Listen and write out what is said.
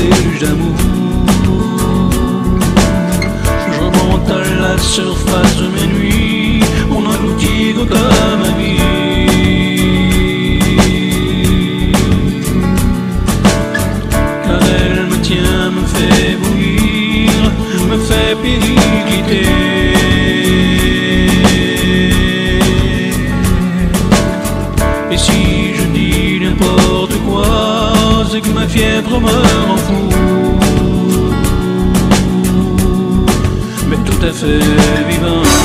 Je remonte à la surface. Fait vivant.